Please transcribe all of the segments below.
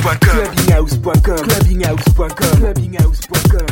clubbinghouse.com, clubbinghouse.com, clubbinghouse.com, clubbinghouse.com.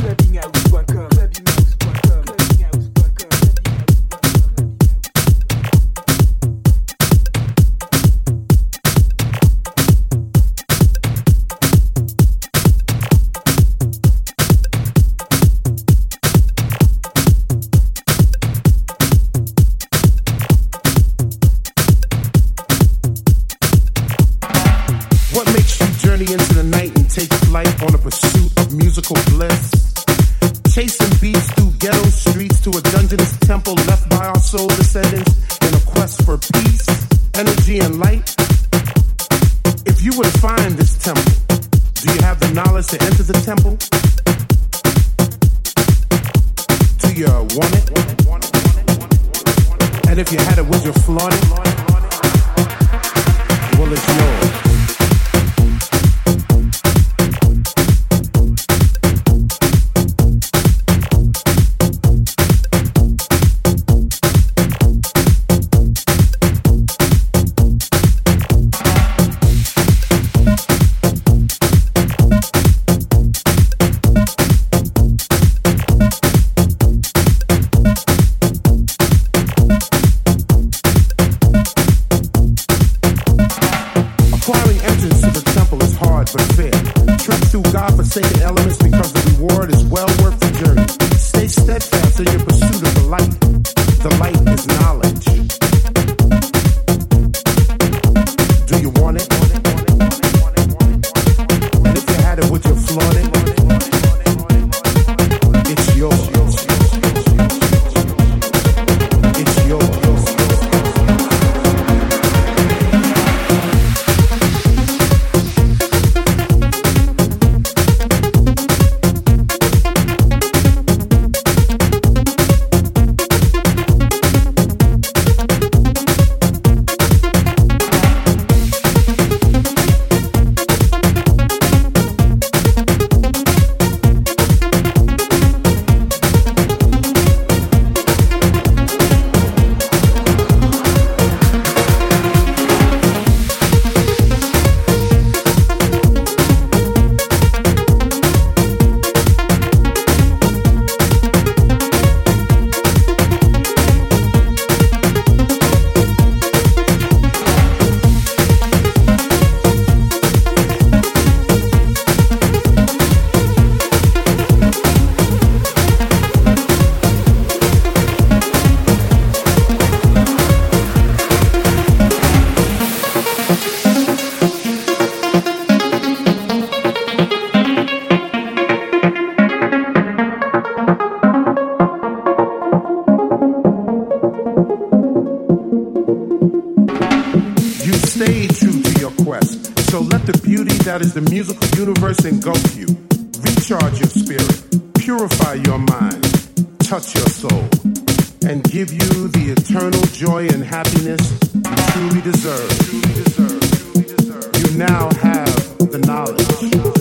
your soul and give you the eternal joy and happiness you truly deserve. You now have the knowledge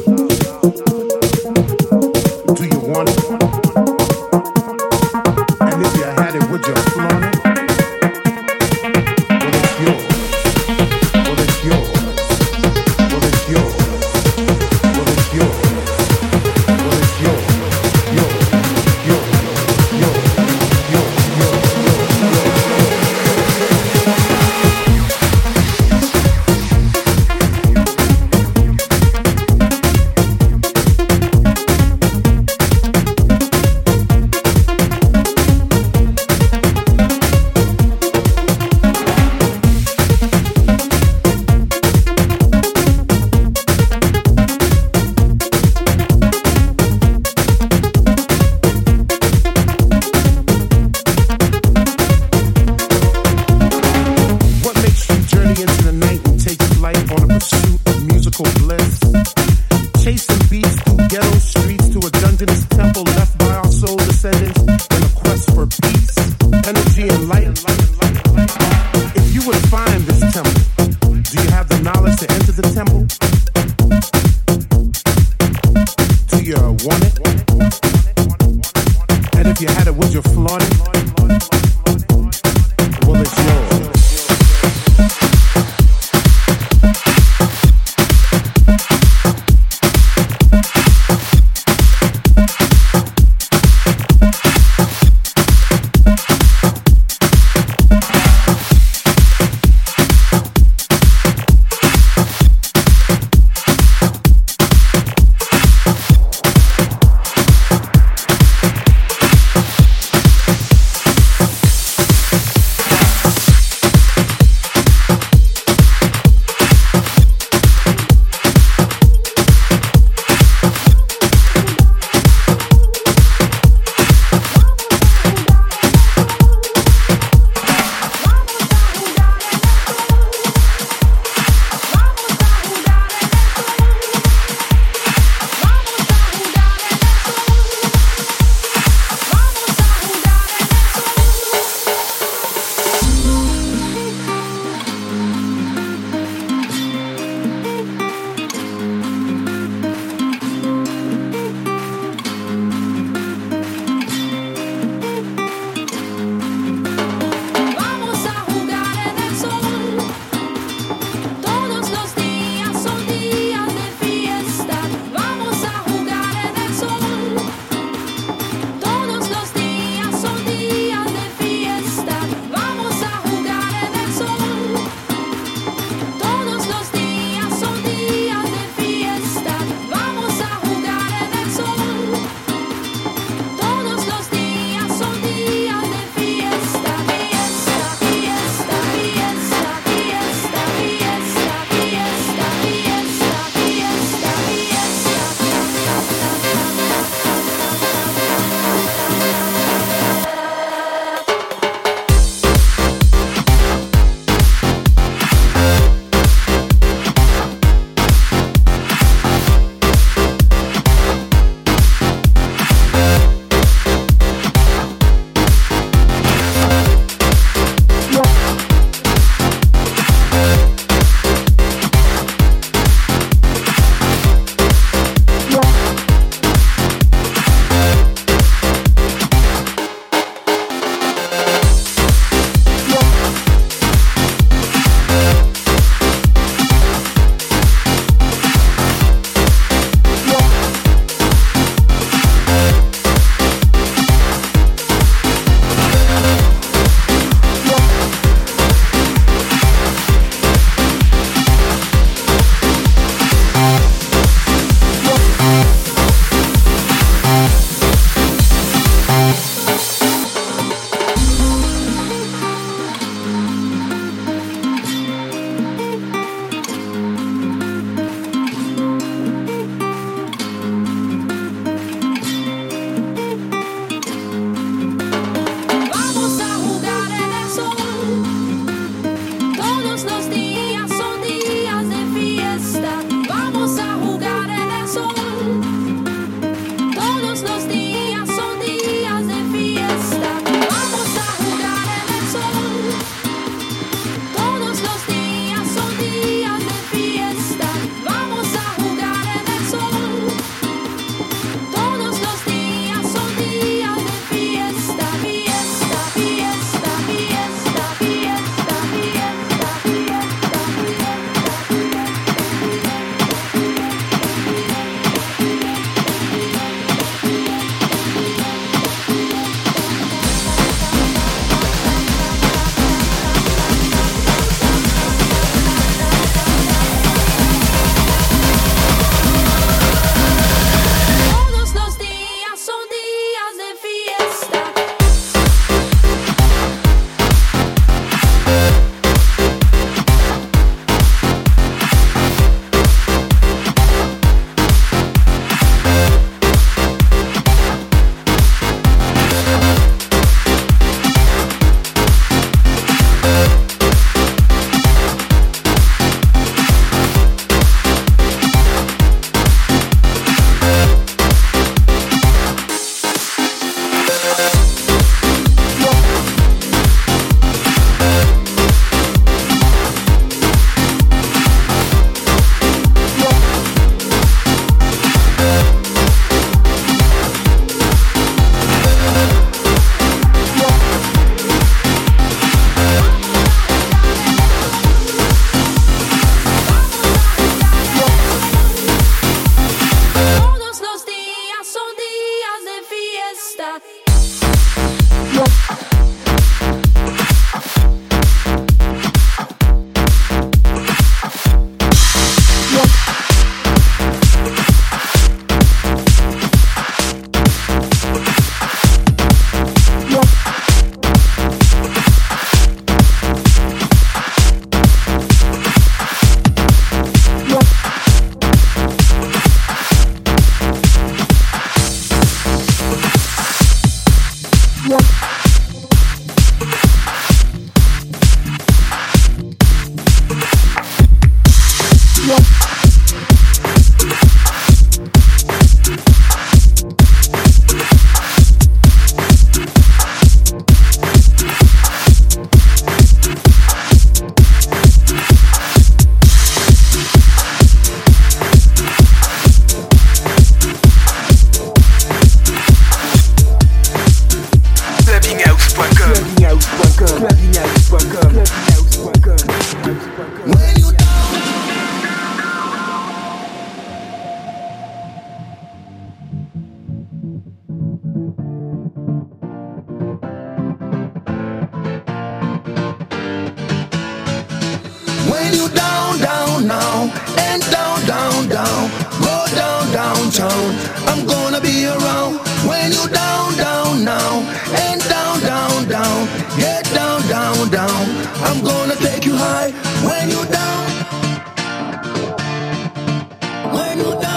stop.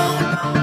know.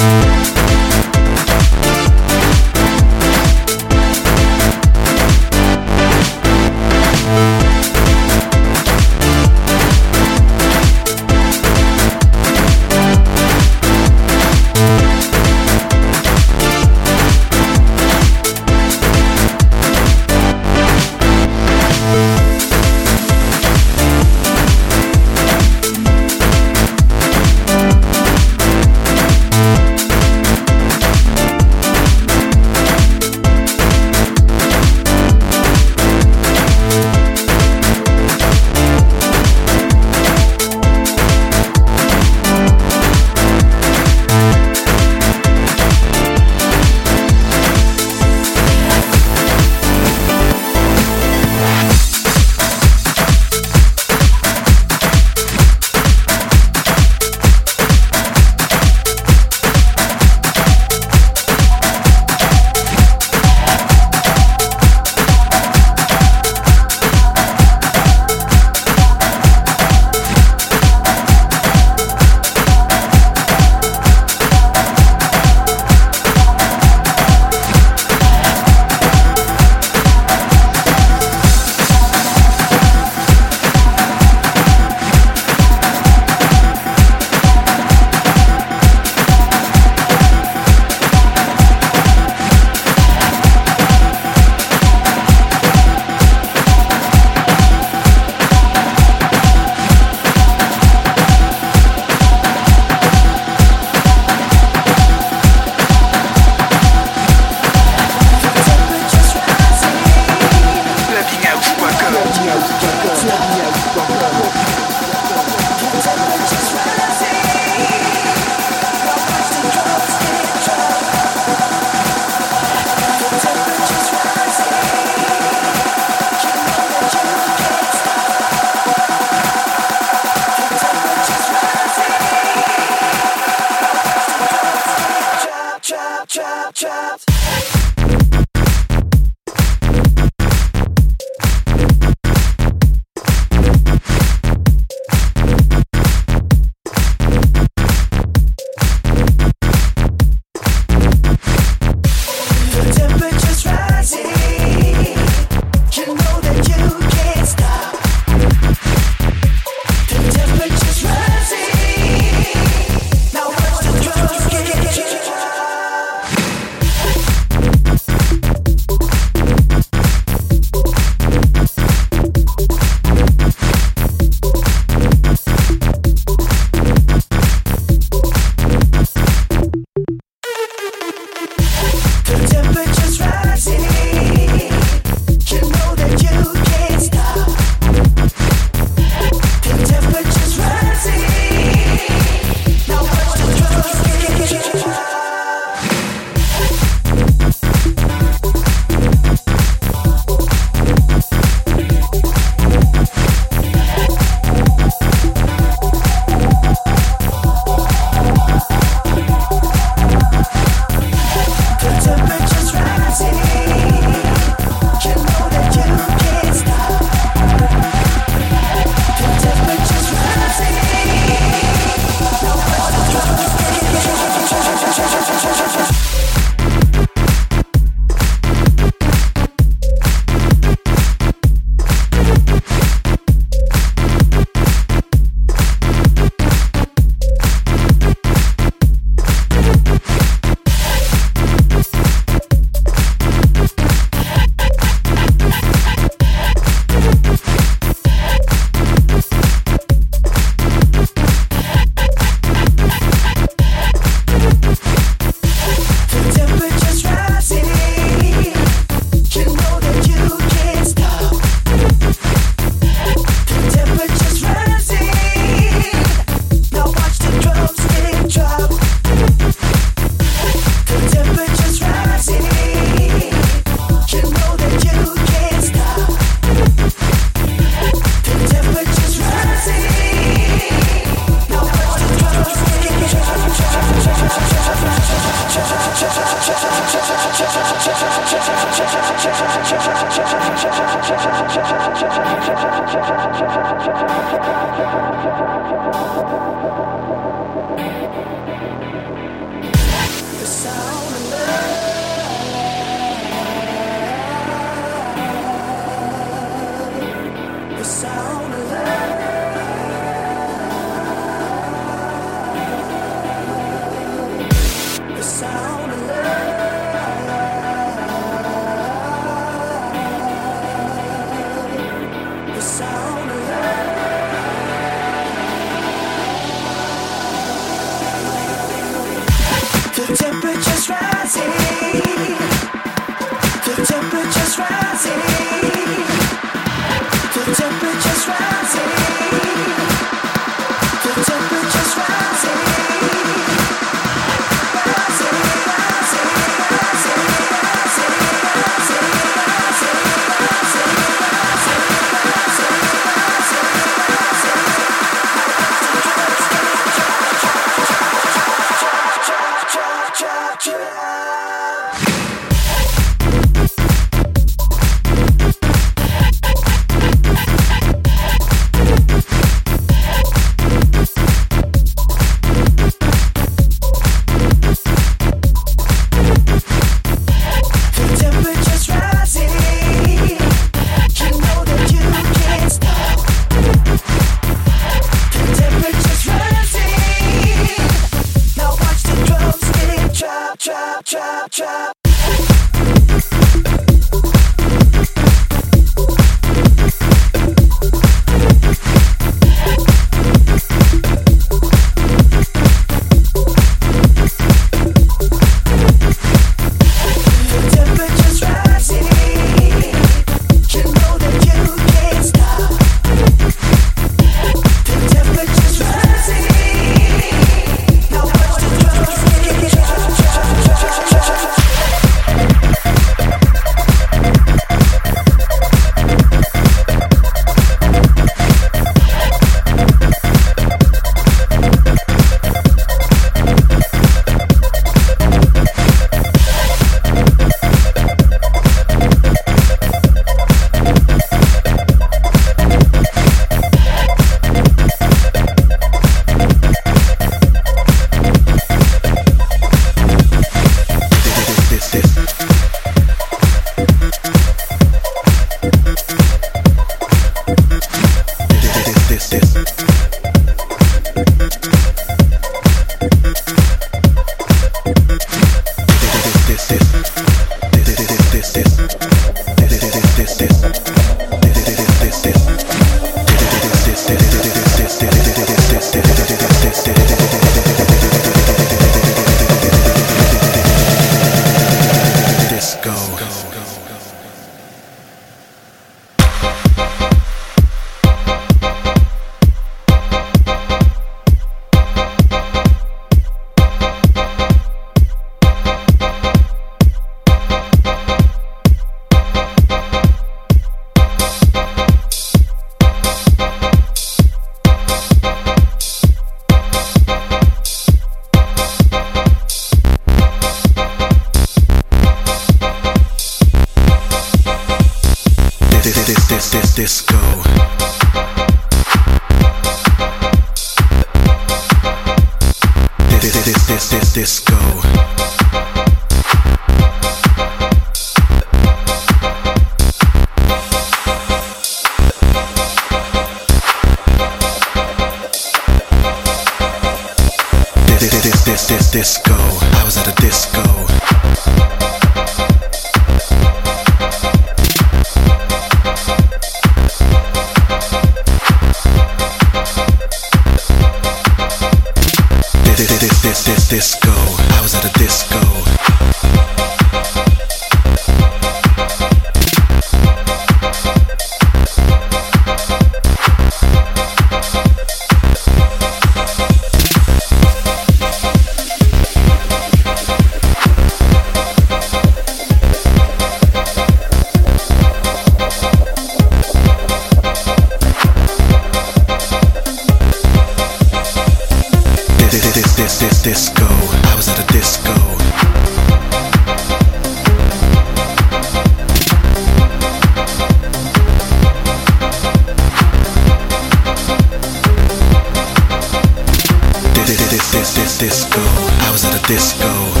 disco.